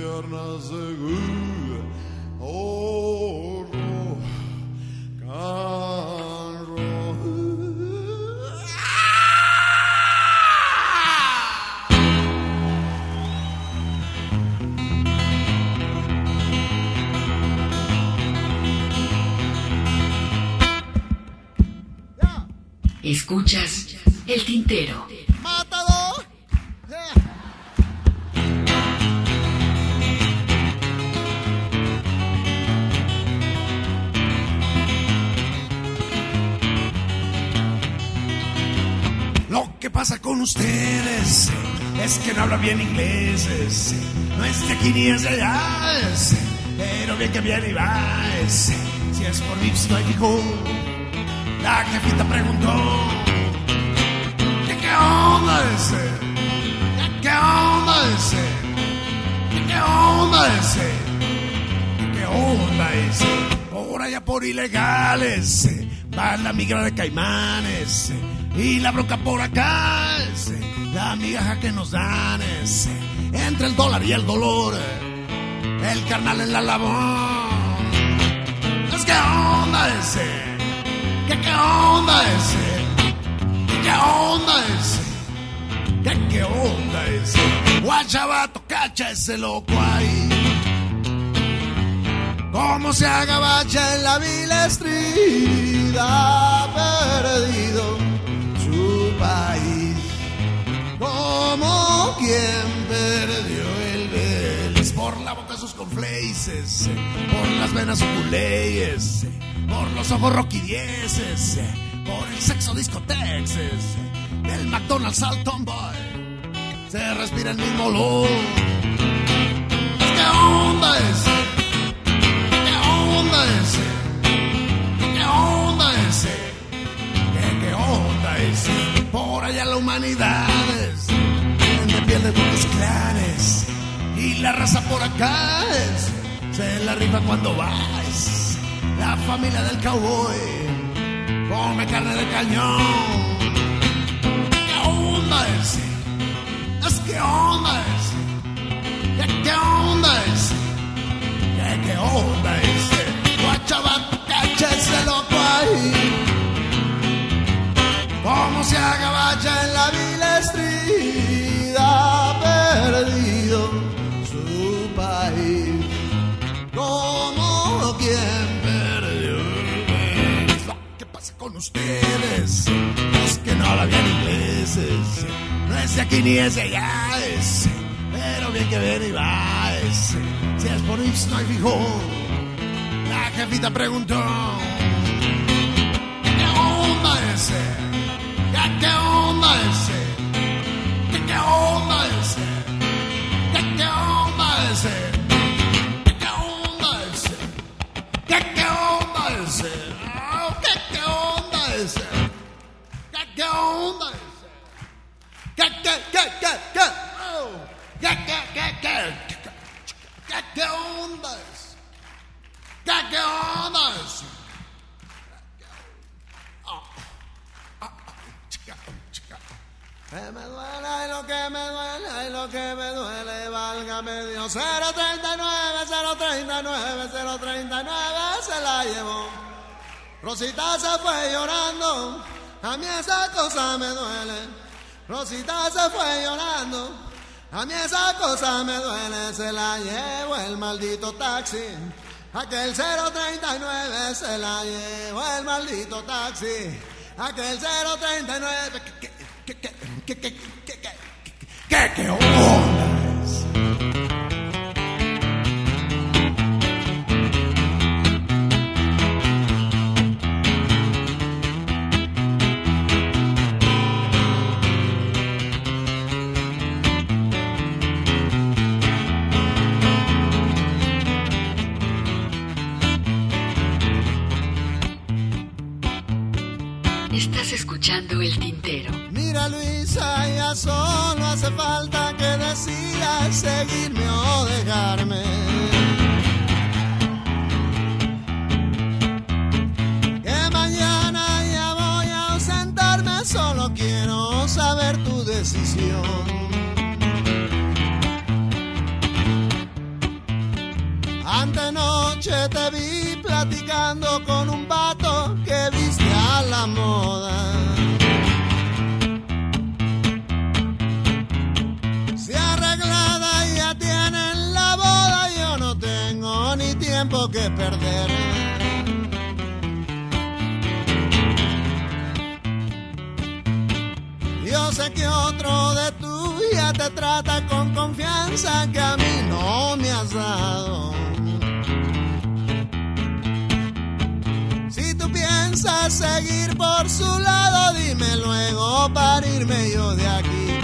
piernas Escuchas el tintero. Ustedes es que no hablan bien inglés. No es de aquí ni es de allá. Pero bien que viene y va. Si es por Vips no hay fijo. La jefita preguntó. ¿Qué, qué onda ese? ¿Qué, qué onda ese? ¿Qué, qué onda ese? ¿Qué, qué onda ese? Por allá por ilegales va la migra de caimanes y la bronca por acá la migaja que nos dan es entre el dólar y el dolor el carnal en la labor es que onda ese ¿Qué, qué onda ese? ¿Qué, qué onda ese? ¿Qué, qué onda ese? Guachabato, cacha ese loco ahí. ¿Cómo se agabacha en la vila street? Ha Como quien perdió el Vélez por la boca sus conflaces, por las venas oculeyes por los ojos rocky dieces, por el sexo discotexes, del McDonald's al tomboy, se respira el mismo olor. ¿Qué onda ese? ¿Qué onda ese? ¿Qué onda ese? ¿Qué, qué onda ese? Por allá la humanidad es de todos clanes y la raza por acá es, se la rifa cuando vas la familia del cowboy come carne de cañón. ¿Qué onda ese? Es que onda ese. ¿Qué, qué onda ese? ¿Qué, qué onda ese? Guachabato, cacha ese loco ahí. ¿Cómo se agabacha en la vila street? Su país. Como quien con ustedes. Es que no habla bien ingleses. No es de aquí ni es de allá. Es, pero bien que viene y va. Es, si es por Ips no hay fijo. La jefita preguntó. ¿Qué onda ese? ¿Qué, qué onda ese? ¿Qué, qué onda ese? Got to get get, those. Got to get on those. Que me duele, ay, lo que me duele, ay, lo que me duele, válgame Dios. 039, 039, 039 se la llevó. Rosita se fue llorando, a mí esa cosa me duele. Rosita se fue llorando, a mí esa cosa me duele. Se la llevó el maldito taxi. Aquel 039 se la llevó el maldito taxi. Aquel 039. ¿Qué, qué, qué, qué, qué, qué, qué, qué, qué, qué onda es? Falta que decidas seguirme o dejarme. Que mañana ya voy a ausentarme, solo quiero saber tu decisión. Antenoche te vi platicando con un vato que viste a la moda. Que perder. Yo sé que otro de tuya te trata con confianza que a mí no me has dado. Si tú piensas seguir por su lado, dime luego para irme yo de aquí.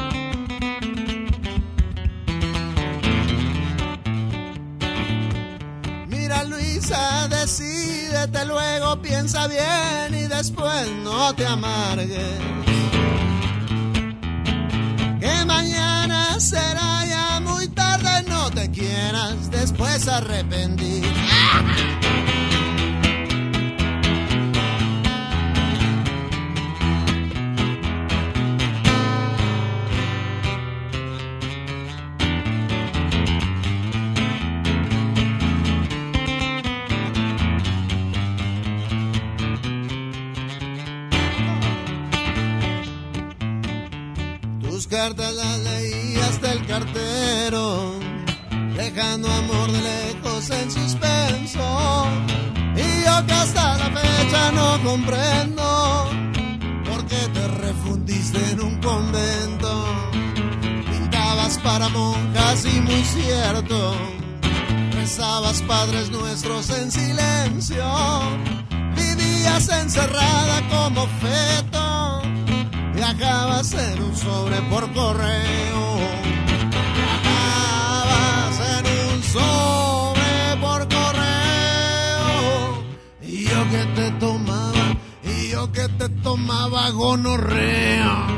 Luisa, decídete luego, piensa bien y después no te amargues. Que mañana será ya muy tarde, no te quieras después arrepentir. Tus cartas las leías del cartero, dejando amor de lejos en suspenso. Y yo que hasta la fecha no comprendo por qué te refundiste en un convento. Pintabas para monjas y muy cierto, rezabas padres nuestros en silencio. Vivías encerrada como feto viajabas en un sobre por correo. Viajabas en un sobre por correo. Y yo que te tomaba, y yo que te tomaba gonorrea.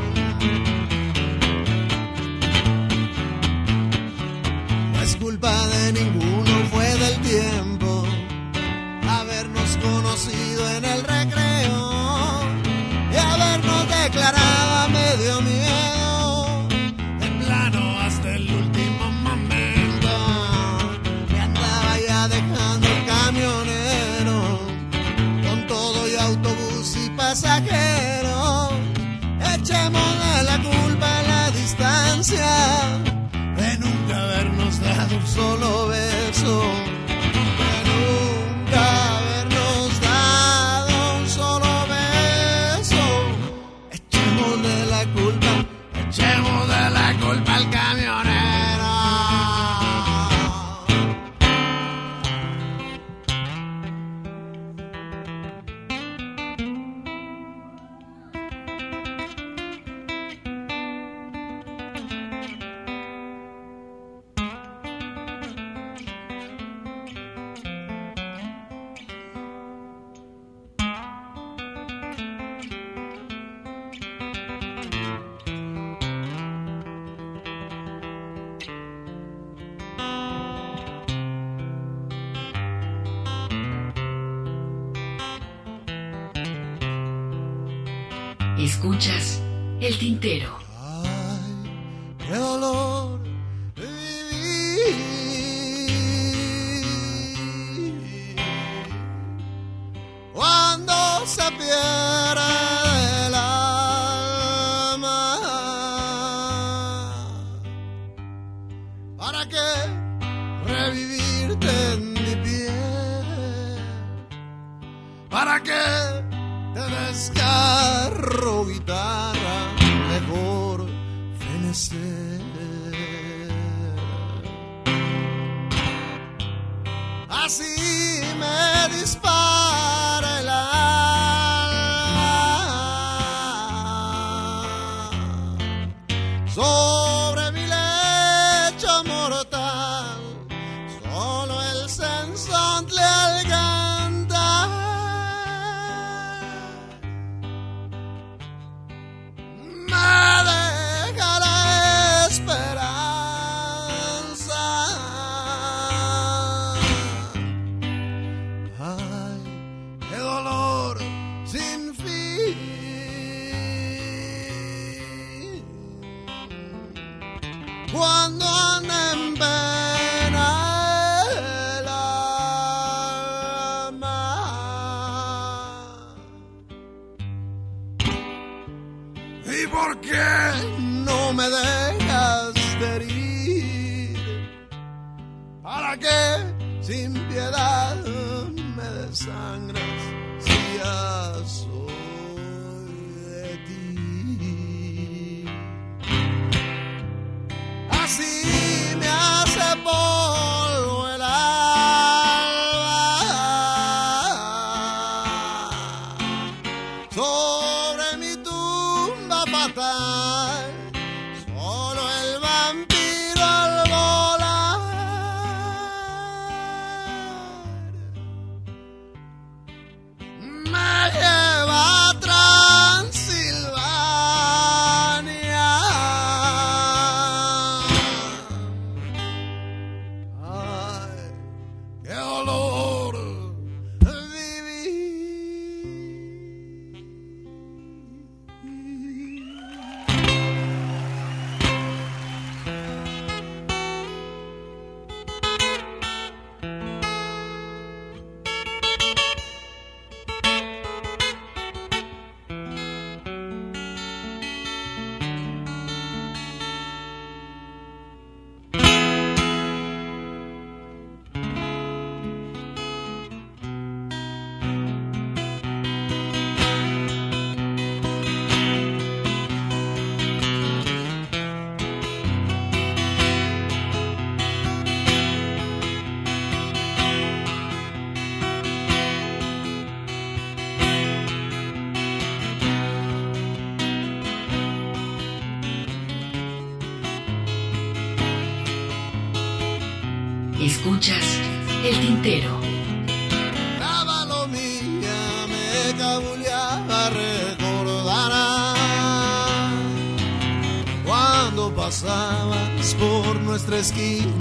Por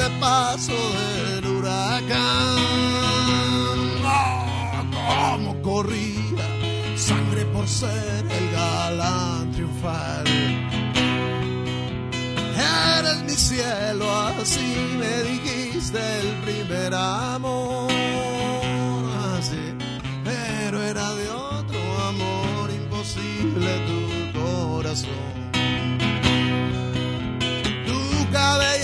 ese paso del huracán. Oh, cómo corría ser el galán triunfal. Eres mi cielo, así me dijiste el primer amor. Así, pero era de otro amor imposible tu corazón. Tu cabellera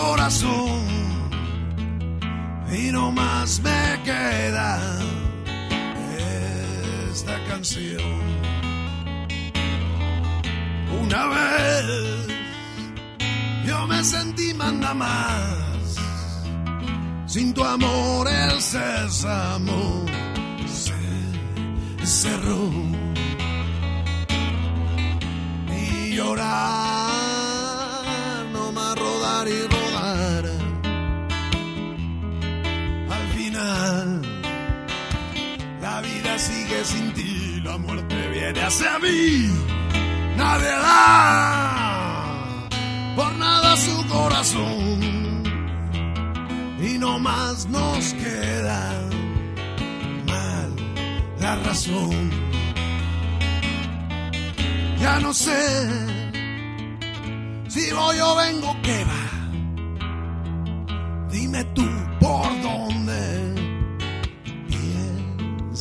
corazón y no más me queda esta canción. Una vez yo me sentí manda más, sin tu amor el sésamo se cerró y llorar, sigue sin ti, la muerte viene hacia mí. Nadie da por nada su corazón y no más nos queda mal la razón ya no sé si voy o vengo, ¿qué va? Dime tú por dónde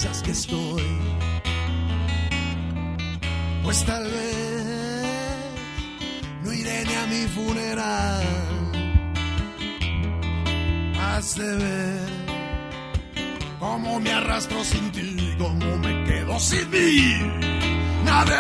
que estoy. Pues tal vez no iré ni a mi funeral. Has ver cómo me arrastro sin ti, cómo me quedo sin mí nadie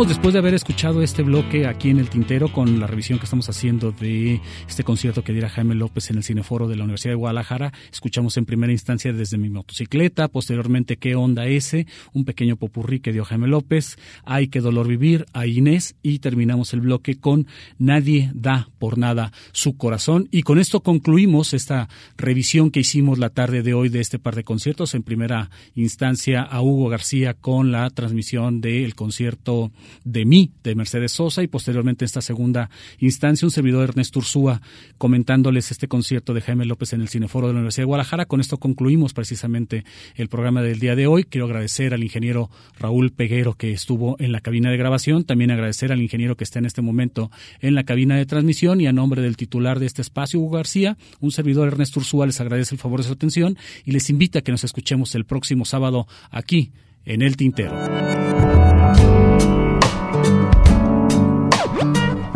Regresamos después de haber escuchado este bloque aquí en el Tintero con la revisión que estamos haciendo de este concierto que diera Jaime López en el Cineforo de la Universidad de Guadalajara. Escuchamos en primera instancia desde mi motocicleta, posteriormente qué onda ese, un pequeño popurrí que dio Jaime López, Ay, qué dolor vivir, a Inés y terminamos el bloque con Nadie da por nada su corazón. Y con esto concluimos esta revisión que hicimos la tarde de hoy de este par de conciertos. En primera instancia a Hugo García con la transmisión del concierto de mí, de Mercedes Sosa, y posteriormente esta segunda instancia, un servidor Ernesto Ursúa comentándoles este concierto de Jaime López en el Cineforo de la Universidad de Guadalajara. Con esto concluimos precisamente el programa del día de hoy. Quiero agradecer al ingeniero Raúl Peguero que estuvo en la cabina de grabación, también agradecer al ingeniero que está en este momento en la cabina de transmisión y a nombre del titular de este espacio, Hugo García, un servidor Ernesto Ursúa les agradece el favor de su atención y les invita a que nos escuchemos el próximo sábado aquí en El Tintero.